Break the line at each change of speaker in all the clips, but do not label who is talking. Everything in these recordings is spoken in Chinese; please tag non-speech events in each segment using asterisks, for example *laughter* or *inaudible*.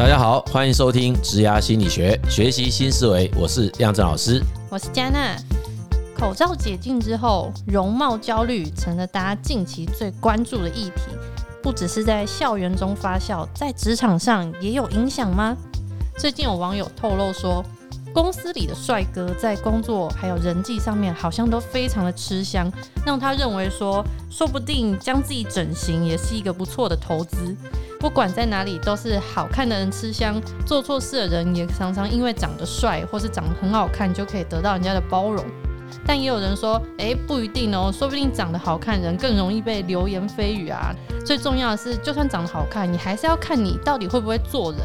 大家好，欢迎收听职压心理学，学习新思维。我是亮正老师，
我是嘉娜。口罩解禁之后，容貌焦虑成了大家近期最关注的议题。不只是在校园中发酵，在职场上也有影响吗？最近有网友透露说，公司里的帅哥在工作还有人际上面好像都非常的吃香，让他认为说，说不定将自己整形也是一个不错的投资。不管在哪里，都是好看的人吃香，做错事的人也常常因为长得帅或是长得很好看，就可以得到人家的包容。但也有人说，诶，不一定哦，说不定长得好看人更容易被流言蜚语啊。最重要的是，就算长得好看，你还是要看你到底会不会做人。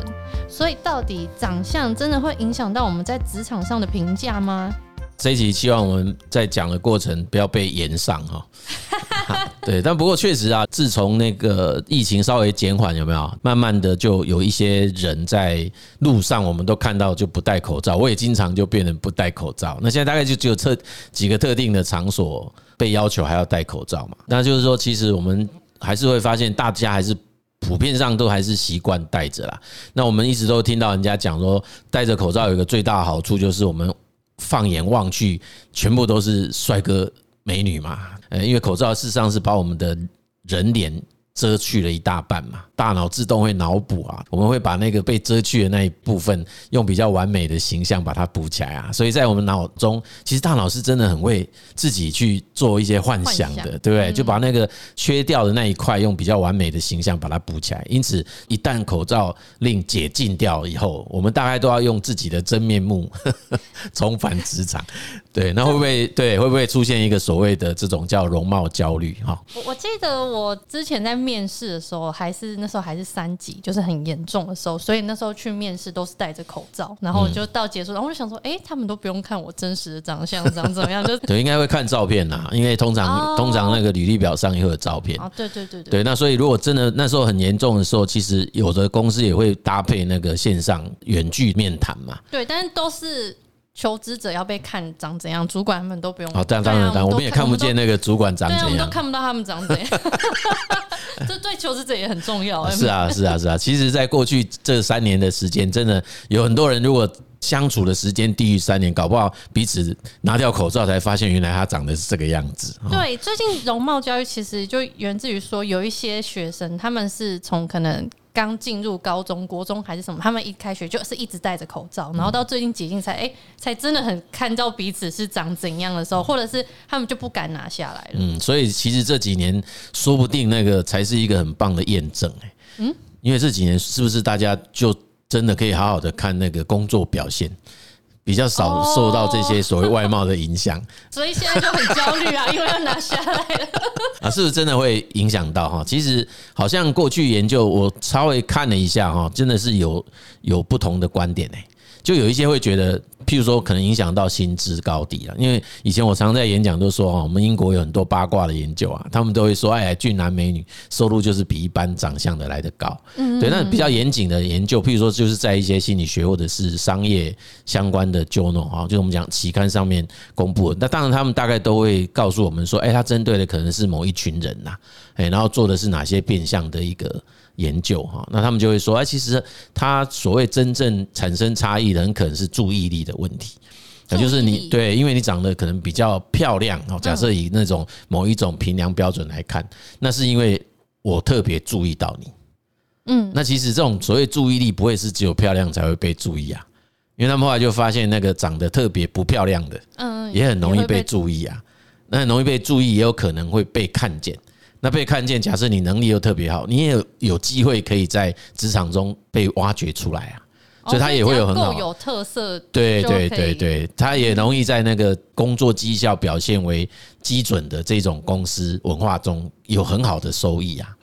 所以，到底长相真的会影响到我们在职场上的评价吗？
这一集希望我们在讲的过程不要被延上哈。*laughs* 对，但不过确实啊，自从那个疫情稍微减缓，有没有？慢慢的就有一些人在路上，我们都看到就不戴口罩。我也经常就变成不戴口罩。那现在大概就只有特几个特定的场所被要求还要戴口罩嘛。那就是说，其实我们还是会发现，大家还是普遍上都还是习惯戴着啦。那我们一直都听到人家讲说，戴着口罩有一个最大的好处，就是我们放眼望去，全部都是帅哥美女嘛。呃，因为口罩事实上是把我们的人脸遮去了一大半嘛，大脑自动会脑补啊，我们会把那个被遮去的那一部分用比较完美的形象把它补起来啊，所以在我们脑中，其实大脑是真的很会自己去做一些幻想的，对不对？就把那个缺掉的那一块用比较完美的形象把它补起来。因此，一旦口罩令解禁掉以后，我们大概都要用自己的真面目 *laughs* 重返职场。对，那会不会对会不会出现一个所谓的这种叫容貌焦虑？哈，
我我记得我之前在面试的时候，还是那时候还是三级，就是很严重的时候，所以那时候去面试都是戴着口罩，然后就到结束，然后我就想说，哎，他们都不用看我真实的长相长怎么样，就 *laughs*
对，应该会看照片呐，因为通常通常那个履历表上也会有照片。
啊，对对对对，
对，那所以如果真的那时候很严重的时候，其实有的公司也会搭配那个线上远距面谈嘛，
对，但是都是。求职者要被看长怎样，主管他们都不用。
好，当然当然当然，我们也看不见那个主管长怎样，
我们都看不到他们长怎样。*laughs* *laughs* 这对求职者也很重要。
是啊，是啊，是啊。其实，在过去这三年的时间，真的有很多人，如果相处的时间低于三年，搞不好彼此拿掉口罩才发现，原来他长得是这个样子。
对，最近容貌焦虑其实就源自于说，有一些学生他们是从可能。刚进入高中、国中还是什么，他们一开学就是一直戴着口罩，然后到最近解禁才哎，才真的很看到彼此是长怎样的时候，或者是他们就不敢拿下来了。
嗯，所以其实这几年说不定那个才是一个很棒的验证哎。嗯，因为这几年是不是大家就真的可以好好的看那个工作表现？比较少受到这些所谓外貌的影响，*laughs*
所以现在就很焦虑啊，*laughs* 因为要拿下来了 *laughs*
啊，是不是真的会影响到哈？其实好像过去研究我稍微看了一下哈，真的是有有不同的观点哎。就有一些会觉得，譬如说，可能影响到薪资高低啊。因为以前我常在演讲都说，啊，我们英国有很多八卦的研究啊，他们都会说，哎，俊男美女收入就是比一般长相的来得高。嗯，对，那比较严谨的研究，譬如说，就是在一些心理学或者是商业相关的 journal 啊，就是我们讲期刊上面公布。那当然，他们大概都会告诉我们说，哎，他针对的可能是某一群人呐，哎，然后做的是哪些变相的一个。研究哈，那他们就会说，哎，其实他所谓真正产生差异的，很可能是注意力的问题，那就是你对，因为你长得可能比较漂亮哦。假设以那种某一种评量标准来看，那是因为我特别注意到你。嗯，那其实这种所谓注意力不会是只有漂亮才会被注意啊，因为他们后来就发现，那个长得特别不漂亮的，嗯，也很容易被注意啊。那很容易被注意，也有可能会被看见。那被看见，假设你能力又特别好，你也有有机会可以在职场中被挖掘出来啊，所以他也会有很好
有特色。
对对对对，他也容易在那个工作绩效表现为基准的这种公司文化中有很好的收益啊。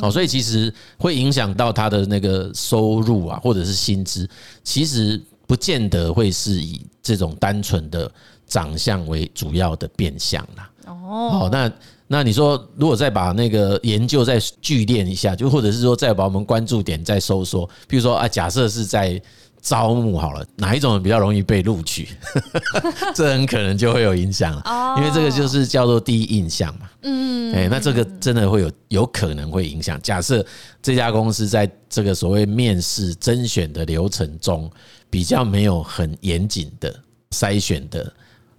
哦，所以其实会影响到他的那个收入啊，或者是薪资，其实不见得会是以这种单纯的长相为主要的变相啦。哦，好，那。那你说，如果再把那个研究再聚练一下，就或者是说再把我们关注点再收缩，比如说啊，假设是在招募好了，哪一种人比较容易被录取，*laughs* 这很可能就会有影响了，因为这个就是叫做第一印象嘛。嗯，哎，那这个真的会有有可能会影响。假设这家公司在这个所谓面试甄选的流程中，比较没有很严谨的筛选的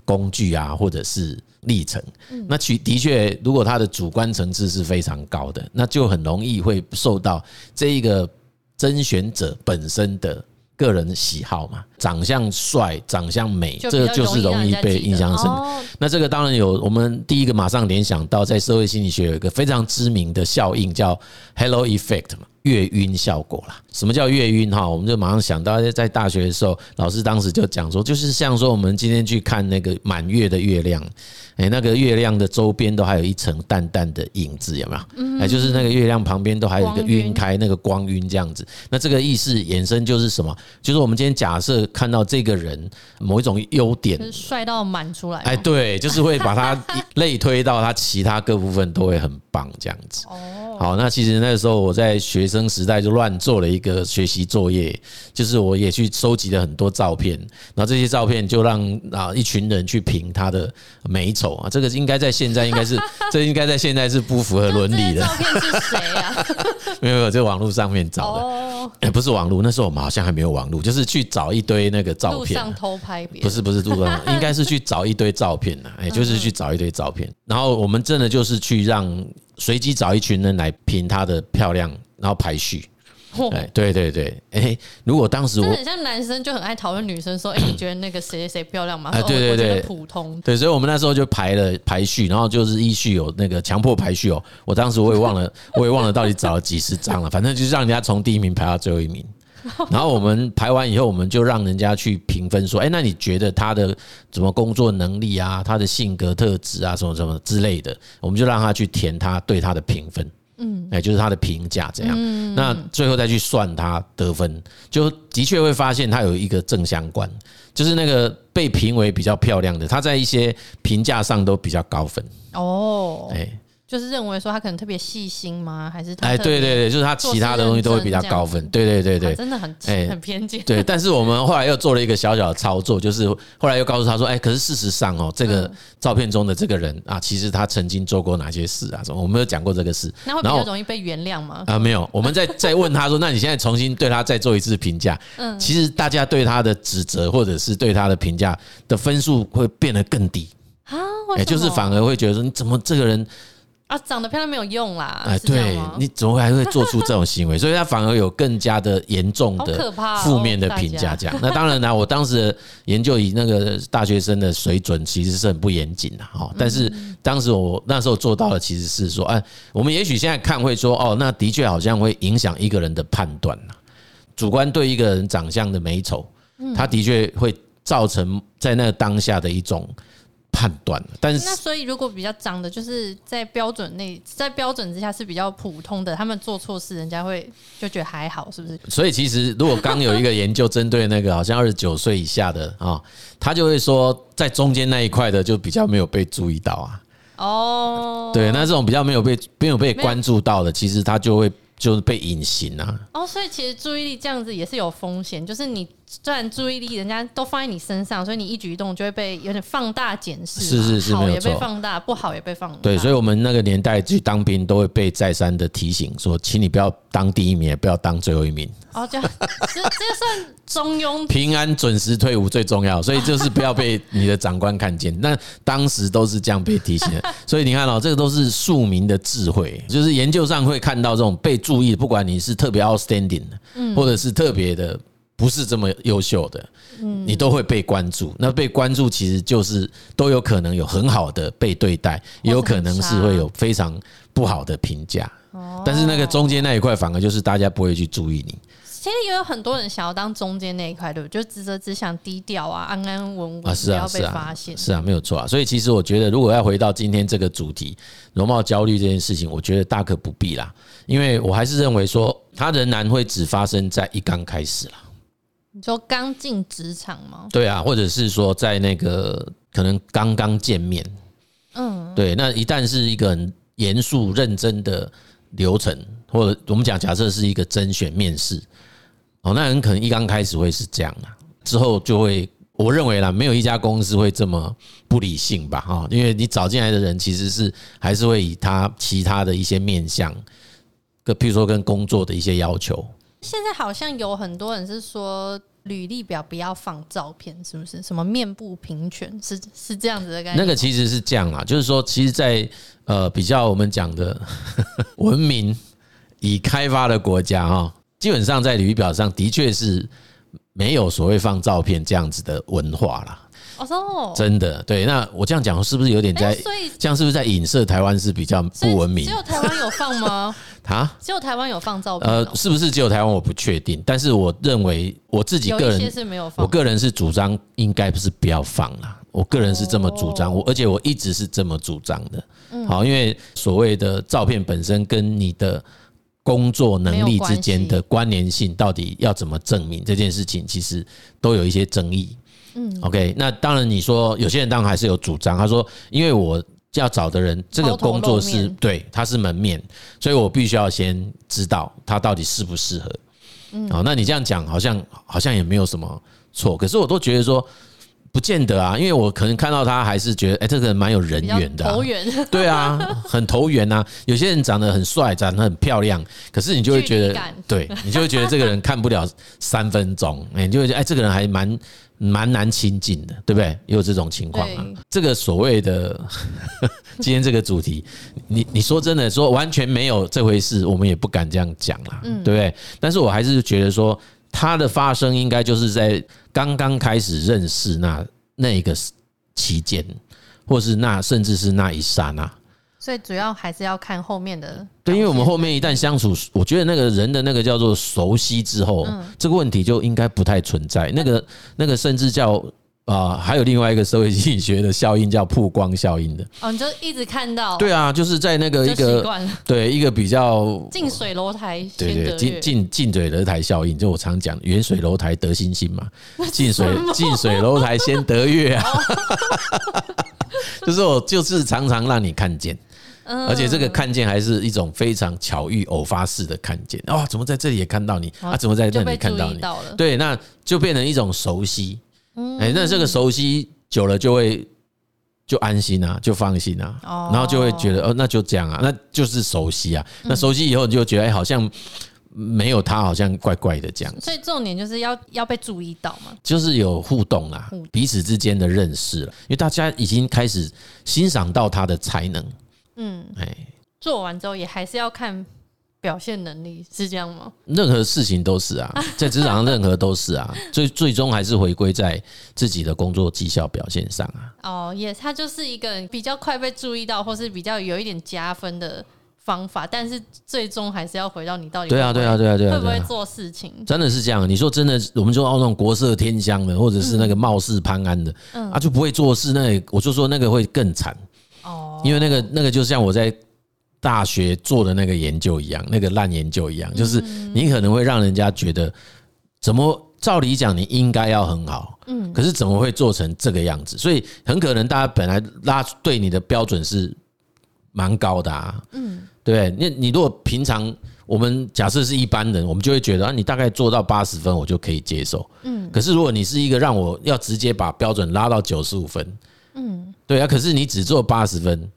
工具啊，或者是历程，那其的确，如果他的主观层次是非常高的，那就很容易会受到这一个甄选者本身的。个人喜好嘛，长相帅、长相美，这个就是容易被印象深。那这个当然有，我们第一个马上联想到，在社会心理学有一个非常知名的效应，叫 Hello Effect 嘛。月晕效果啦，什么叫月晕哈？我们就马上想到，在大学的时候，老师当时就讲说，就是像说我们今天去看那个满月的月亮，哎，那个月亮的周边都还有一层淡淡的影子，有没有？哎，就是那个月亮旁边都还有一个晕开那个光晕这样子。那这个意思衍生就是什么？就是我们今天假设看到这个人某一种优点，
帅到满出来，
哎，对，就是会把他 *laughs* 类推到他其他各部分都会很棒这样子。哦，好，那其实那个时候我在学生。生时代就乱做了一个学习作业，就是我也去收集了很多照片，然后这些照片就让啊一群人去评他的美丑啊，这个应该在现在应该是 *laughs* 这应该在现在是不符合伦理的。照片是谁啊？没 *laughs* 有没有，在网络上面找的，哎，*laughs* 不是网络，那时候我们好像还没有网络，就是去找一堆那个照片，
上偷拍别人，
不是不是，路上应该是去找一堆照片的，哎，就是去找一堆照片，然后我们真的就是去让随机找一群人来评她的漂亮。然后排序，哎，对对对，哎，如果当时我
很像男生就很爱讨论女生说，哎，你觉得那个谁谁谁漂亮吗？
哎，对对对，
普通，
对，所以我们那时候就排了排序，然后就是依序有那个强迫排序哦。我当时我也忘了，我也忘了到底找了几十张了，反正就是让人家从第一名排到最后一名。*laughs* 然后我们排完以后，我们就让人家去评分，说，哎，那你觉得他的什么工作能力啊，他的性格特质啊，什么什么之类的，我们就让他去填他对他的评分。嗯，哎，就是他的评价这样，那最后再去算他得分，就的确会发现他有一个正相关，就是那个被评为比较漂亮的，他在一些评价上都比较高分。哦，哎。
就是认为说他可能特别细心吗？还是他
哎，对对对，就是他其他的东西都会比较高分。对对对对，
真的很很偏见。
对，但是我们后来又做了一个小小的操作，就是后来又告诉他说：“哎，可是事实上哦，这个照片中的这个人啊，其实他曾经做过哪些事啊？什么？我们有讲过这个事。
那会比较容易被原谅吗？
啊，没有。我们再再问他说：那你现在重新对他再做一次评价？嗯，其实大家对他的指责或者是对他的评价的分数会变得更低啊。哎，就是反而会觉得说：你怎么这个人？
啊，长得漂亮没有用啦！
哎，对，你怎么还会做出这种行为？*laughs* 所以他反而有更加的严重的负面的评价。这样，那当然啦，我当时研究以那个大学生的水准，其实是很不严谨的哈。但是当时我那时候做到的，其实是说，哎，我们也许现在看会说，哦，那的确好像会影响一个人的判断呐。主观对一个人长相的美丑，他的确会造成在那个当下的一种。判断，但是
那所以如果比较长的，就是在标准内，在标准之下是比较普通的，他们做错事，人家会就觉得还好，是不是？
所以其实如果刚有一个研究针对那个好像二十九岁以下的啊，他就会说在中间那一块的就比较没有被注意到啊。哦，对，那这种比较没有被没有被关注到的，其实他就会。就是被隐形啊！
哦，所以其实注意力这样子也是有风险，就是你虽然注意力人家都放在你身上，所以你一举一动就会被有点放大检视，
是是是，
好也被放大，不好也被放大。
对，所以我们那个年代去当兵都会被再三的提醒说，请你不要当第一名，也不要当最后一名。
哦，这样这这算中庸，
平安准时退伍最重要，所以就是不要被你的长官看见。那当时都是这样被提醒的，*laughs* 所以你看哦，这个都是庶民的智慧，就是研究上会看到这种被注意，不管你是特别 outstanding 的，或者是特别的不是这么优秀的，你都会被关注。那被关注其实就是都有可能有很好的被对待，也有可能是会有非常不好的评价。但是那个中间那一块反而就是大家不会去注意你。
其实也有很多人想要当中间那一块，对不对？就只只只想低调啊，安安稳稳，不要被发现。
是啊，没有错啊。所以其实我觉得，如果要回到今天这个主题，容貌焦虑这件事情，我觉得大可不必啦。因为我还是认为说，它仍然会只发生在一刚开始啦。
你说刚进职场吗？
对啊，或者是说在那个可能刚刚见面，嗯，对。那一旦是一个很严肃认真的流程，或者我们讲假设是一个甄选面试。哦，那很可能一刚开始会是这样啊，之后就会，我认为啦，没有一家公司会这么不理性吧？哈，因为你找进来的人其实是还是会以他其他的一些面向，个譬如说跟工作的一些要求。
现在好像有很多人是说，履历表不要放照片，是不是？什么面部平权是是这样子的感觉？
那个其实是这样啦，就是说，其实，在呃比较我们讲的文明已开发的国家哈，基本上在履历表上的确是没有所谓放照片这样子的文化啦。
哦，
真的对。那我这样讲是不是有点在？所以这样是不是在影射台湾是比较不文明？
只有台湾有放吗？*laughs* 啊，只有台湾有放照片？呃，
是不是只有台湾？我不确定。但是我认为我自己个人
有一些是没有放。
我个人是主张应该不是不要放啦。我个人是这么主张，我而且我一直是这么主张的。好，因为所谓的照片本身跟你的工作能力之间的关联性，到底要怎么证明这件事情，其实都有一些争议。嗯，OK，那当然你说有些人当然还是有主张，他说因为我要找的人这个工作是对他是门面，所以我必须要先知道他到底适不适合。嗯，好，那你这样讲好像好像也没有什么错，可是我都觉得说。不见得啊，因为我可能看到他还是觉得，哎，这个人蛮有人缘的，投缘，*laughs* 对啊，很投缘呐。有些人长得很帅，长得很漂亮，可是你就会觉得，对你就会觉得这个人看不了三分钟，哎，你就会觉得，哎，这个人还蛮蛮难亲近的，对不对？也有这种情况啊。这个所谓的 *laughs* 今天这个主题，你你说真的说完全没有这回事，我们也不敢这样讲啦，对不对？但是我还是觉得说。它的发生应该就是在刚刚开始认识那那一个期间，或是那甚至是那一刹那。
所以主要还是要看后面的。
对，因为我们后面一旦相处，我觉得那个人的那个叫做熟悉之后，这个问题就应该不太存在。那个那个甚至叫。啊，还有另外一个社会心理学的效应叫曝光效应的。
哦，你就一直看到。
对啊，就是在那个一个对一个比较
近水楼台
对对近近近水楼台效应，就我常讲远水楼台得星星嘛，*laughs* 近水近水楼台先得月啊，*laughs* 就是我就是常常让你看见，而且这个看见还是一种非常巧遇偶发式的看见。啊，怎么在这里也看到你？啊？怎么在那里看到你？对，那就变成一种熟悉。哎，那这个熟悉久了就会就安心啊，就放心啊，然后就会觉得哦，那就这样啊，那就是熟悉啊。那熟悉以后你就觉得哎，好像没有他，好像怪怪的这样。
所以重点就是要要被注意到嘛，
就是有互动啊，彼此之间的认识了，因为大家已经开始欣赏到他的才能。嗯，哎，
做完之后也还是要看。表现能力是这样吗？
任何事情都是啊，*laughs* 在职场上任何都是啊，最最终还是回归在自己的工作绩效表现上啊。
哦，也，它就是一个比较快被注意到，或是比较有一点加分的方法，但是最终还是要回到你到底
对啊，对啊，对啊，对啊，
会不会做事情？
真的是这样。你说真的，我们说哦，那种国色天香的，或者是那个貌似潘安的，嗯，啊，就不会做事，那我就说那个会更惨哦，因为那个那个就像我在。大学做的那个研究一样，那个烂研究一样，就是你可能会让人家觉得，怎么照理讲你应该要很好，嗯，可是怎么会做成这个样子？所以很可能大家本来拉对你的标准是蛮高的啊，嗯，对，那你如果平常我们假设是一般人，我们就会觉得啊，你大概做到八十分我就可以接受，嗯，可是如果你是一个让我要直接把标准拉到九十五分，嗯，对啊，可是你只做八十分。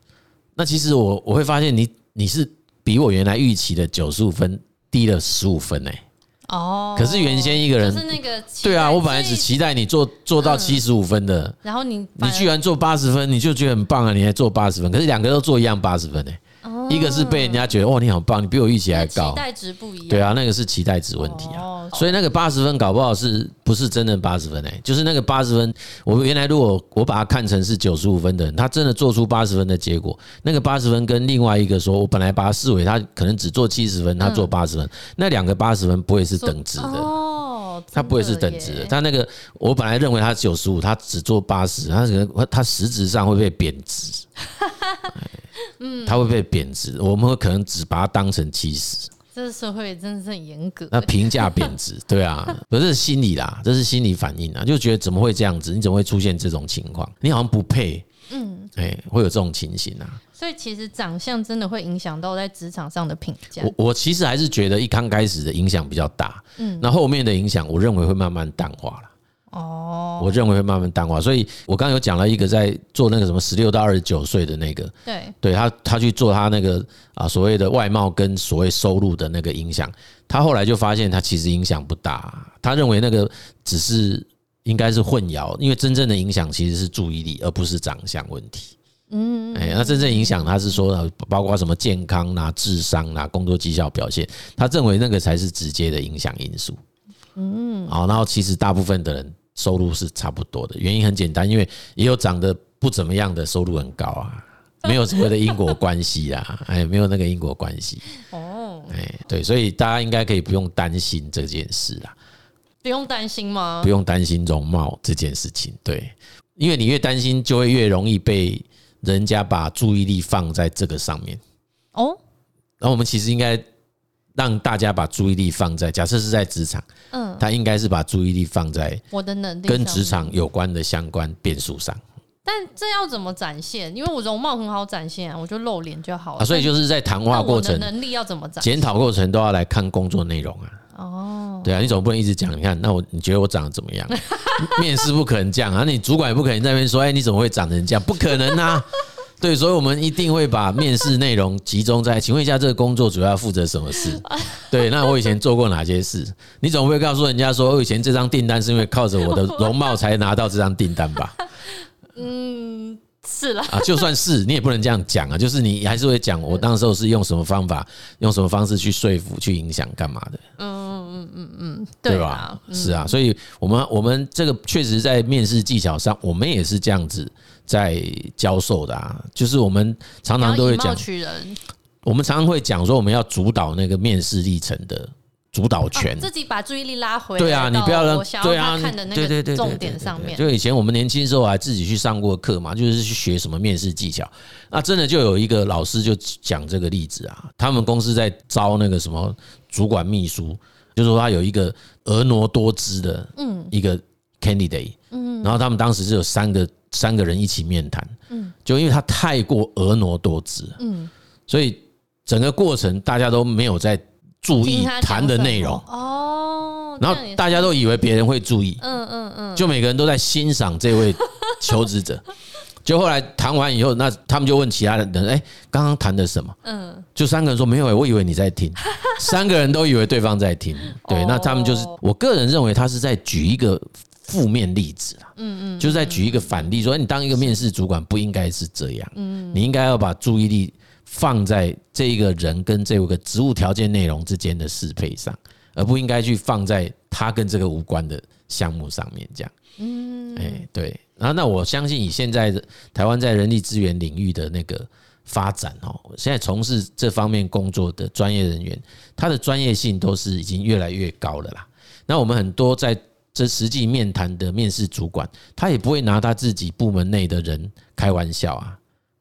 那其实我我会发现你你是比我原来预期的九十五分低了十五分哎哦，可是原先一个人是那个对啊，我本来只期待你做做到七十五分的，
然后你
你居然做八十分，你就觉得很棒啊，你还做八十分，可是两个都做一样八十分哎。一个是被人家觉得哇，你好棒，你比我预期还高，期
待值不一样。
对啊，那个是期待值问题啊。所以那个八十分搞不好是不是真的八十分哎？就是那个八十分，我原来如果我把它看成是九十五分的人，他真的做出八十分的结果，那个八十分跟另外一个说，我本来把它视为他可能只做七十分，他做八十分，那两个八十分不会是等值的哦，他不会是等值的。他那个我本来认为他九十五，他只做八十，他可能他实质上会被贬值。*laughs* 嗯，他会被贬值，我们会可能只把它当成七十。
这个社会真的是很严格。
那评价贬值，对啊，*laughs* 不是心理啦，这是心理反应啊，就觉得怎么会这样子？你怎么会出现这种情况？你好像不配，
嗯，
哎，会有这种情形啊。
所以其实长相真的会影响到在职场上的评价。
我我其实还是觉得一刚开始的影响比较大，嗯，那后面的影响我认为会慢慢淡化了。哦，我认为会慢慢淡化。所以我刚刚有讲了一个在做那个什么十六到二十九岁的那个，
对，
对他他去做他那个啊所谓的外貌跟所谓收入的那个影响，他后来就发现他其实影响不大，他认为那个只是。应该是混淆，因为真正的影响其实是注意力，而不是长相问题。嗯，哎，那真正影响他是说，包括什么健康啊、智商啊、工作绩效表现，他认为那个才是直接的影响因素。嗯，好，然后其实大部分的人收入是差不多的，原因很简单，因为也有长得不怎么样的收入很高啊，没有所谓的因果关系啊，哎，没有那个因果关系。哦，哎，对，所以大家应该可以不用担心这件事啦。
不用担心吗？
不用担心容貌这件事情，对，因为你越担心，就会越容易被人家把注意力放在这个上面。哦，那我们其实应该让大家把注意力放在，假设是在职场，嗯，他应该是把注意力放在
我的能力
跟职场有关的相关变数上。
但这要怎么展现？因为我容貌很好展现啊，我就露脸就好了。
啊，所以就是在谈话过程，
能力要怎么展现？
检讨过程都要来看工作内容啊。哦，对啊，你总不能一直讲。你看，那我你觉得我长得怎么样？*laughs* 面试不可能这样啊，你主管也不可能在那边说，哎，你怎么会长成这样？不可能啊。对，所以我们一定会把面试内容集中在，请问一下，这个工作主要负责什么事？对，那我以前做过哪些事？你总不会告诉人家说，我以前这张订单是因为靠着我的容貌才拿到这张订单吧？*laughs*
嗯。是了
啊，就算是你也不能这样讲啊，就是你还是会讲我当时候是用什么方法，用什么方式去说服、去影响干嘛的？嗯嗯嗯嗯，对吧？是啊，所以我们我们这个确实在面试技巧上，我们也是这样子在教授的啊，就是我们常常都会讲，我们常常会讲说，我们要主导那个面试历程的。主导权，
自己把注意力拉回来。
对啊，你不要让
对啊，看的那个重点上面。
就以前我们年轻时候还自己去上过课嘛，就是去学什么面试技巧。那真的就有一个老师就讲这个例子啊，他们公司在招那个什么主管秘书，就是说他有一个婀娜多姿的嗯一个 candidate，嗯，然后他们当时是有三个三个人一起面谈，嗯，就因为他太过婀娜多姿，嗯，所以整个过程大家都没有在。注意谈的内容。哦，然后大家都以为别人会注意，嗯嗯嗯，就每个人都在欣赏这位 *laughs* 求职者，就后来谈完以后，那他们就问其他的人，哎，刚刚谈的什么？嗯，就三个人说没有，我以为你在听，*laughs* 三个人都以为对方在听，对，那他们就是，我个人认为他是在举一个负面例子啊，嗯嗯，就是在举一个反例，说你当一个面试主管不应该是这样，嗯，你应该要把注意力。放在这一个人跟这个职务条件内容之间的适配上，而不应该去放在他跟这个无关的项目上面。这样，嗯，哎，对。然后，那我相信以现在的台湾在人力资源领域的那个发展哦，现在从事这方面工作的专业人员，他的专业性都是已经越来越高了啦。那我们很多在这实际面谈的面试主管，他也不会拿他自己部门内的人开玩笑啊。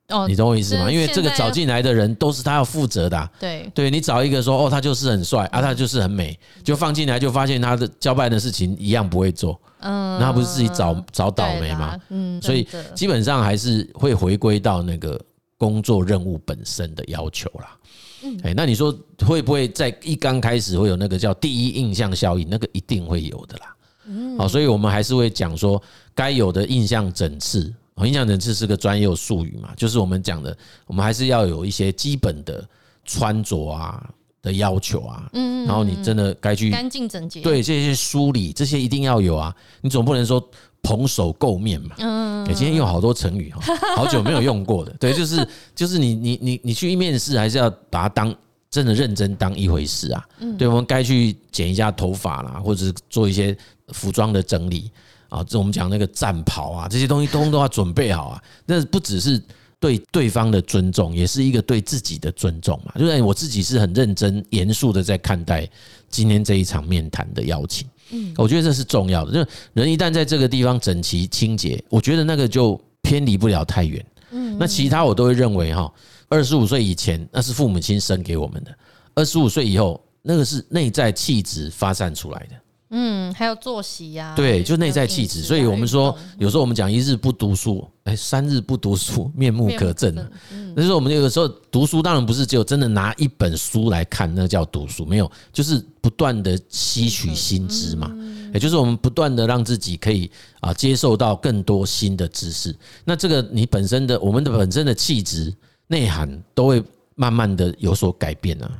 哦，你懂我意思吗？因为这个找进来的人都是他要负责的啊。对，对你找一个说哦，他就是很帅啊，他就是很美，就放进来就发现他的交办的事情一样不会做，嗯，那他不是自己找找倒霉吗？嗯，所以基本上还是会回归到那个工作任务本身的要求啦。嗯，哎，那你说会不会在一刚开始会有那个叫第一印象效应？那个一定会有的啦。嗯，好，所以我们还是会讲说该有的印象整次。印象诊次是个专业术语嘛，就是我们讲的，我们还是要有一些基本的穿着啊的要求啊，嗯，然后你真的该去
干净整洁，
对这些梳理这些一定要有啊，你总不能说蓬首垢面嘛，嗯，今天用好多成语哈，好久没有用过的，对，就是就是你你你你去面试还是要把它当真的认真当一回事啊，嗯，对，我们该去剪一下头发啦，或者是做一些服装的整理。啊，这我们讲那个战袍啊，这些东西通通都要准备好啊。那不只是对对方的尊重，也是一个对自己的尊重嘛。就是我自己是很认真、严肃的在看待今天这一场面谈的邀请。嗯，我觉得这是重要的。就人一旦在这个地方整齐清洁，我觉得那个就偏离不了太远。嗯，那其他我都会认为哈，二十五岁以前那是父母亲生给我们的，二十五岁以后那个是内在气质发散出来的。
嗯，还有作息呀、啊，
对，就内在气质。所以我们说，有时候我们讲一日不读书，哎，三日不读书，面目可憎。嗯，那就是我们有的时候读书，当然不是只有真的拿一本书来看，那叫读书，没有，就是不断的吸取新知嘛。也就是我们不断的让自己可以啊接受到更多新的知识。那这个你本身的，我们的本身的气质内涵都会慢慢的有所改变啊。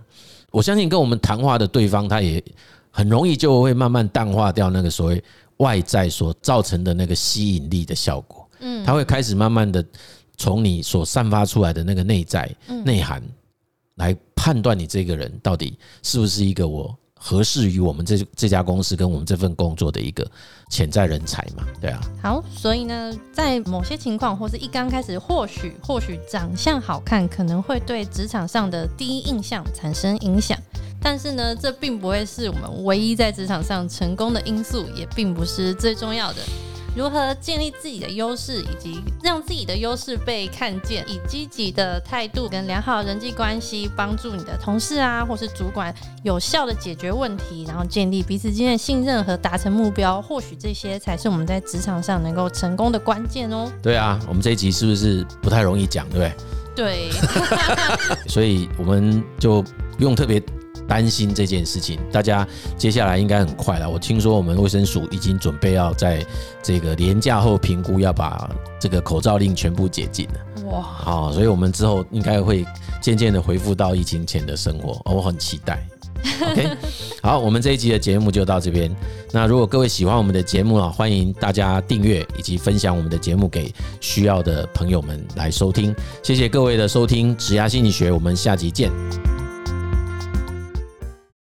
我相信跟我们谈话的对方，他也。很容易就会慢慢淡化掉那个所谓外在所造成的那个吸引力的效果，嗯，他会开始慢慢的从你所散发出来的那个内在内涵来判断你这个人到底是不是一个我。合适于我们这这家公司跟我们这份工作的一个潜在人才嘛？对啊。
好，所以呢，在某些情况或是一刚开始，或许或许长相好看可能会对职场上的第一印象产生影响，但是呢，这并不会是我们唯一在职场上成功的因素，也并不是最重要的。如何建立自己的优势，以及让自己的优势被看见，以积极的态度跟良好的人际关系，帮助你的同事啊，或是主管有效的解决问题，然后建立彼此之间的信任和达成目标，或许这些才是我们在职场上能够成功的关键哦。
对啊，我们这一集是不是不太容易讲，对不对？
对，*laughs*
所以我们就不用特别。担心这件事情，大家接下来应该很快了。我听说我们卫生署已经准备要在这个连假后评估，要把这个口罩令全部解禁了。哇！好，所以我们之后应该会渐渐的恢复到疫情前的生活，我很期待。*laughs* OK，好，我们这一集的节目就到这边。那如果各位喜欢我们的节目啊，欢迎大家订阅以及分享我们的节目给需要的朋友们来收听。谢谢各位的收听，职涯心理学，我们下集见。